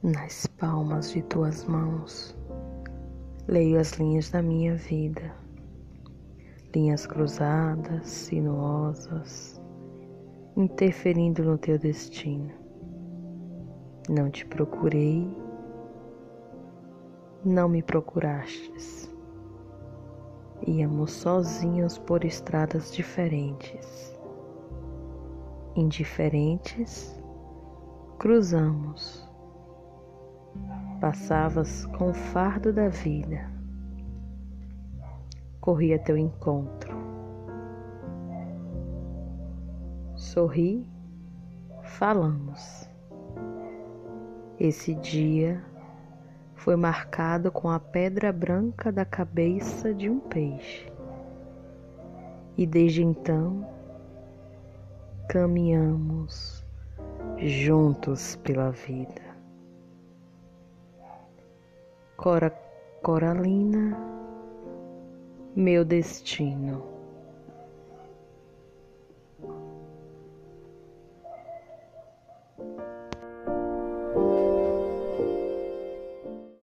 Nas palmas de tuas mãos, leio as linhas da minha vida, linhas cruzadas, sinuosas, interferindo no teu destino. Não te procurei, não me procurastes. Íamos sozinhos por estradas diferentes, indiferentes, cruzamos Passavas com o fardo da vida. Corri a teu encontro. Sorri, falamos. Esse dia foi marcado com a pedra branca da cabeça de um peixe. E desde então caminhamos juntos pela vida. Cora Coralina, meu destino.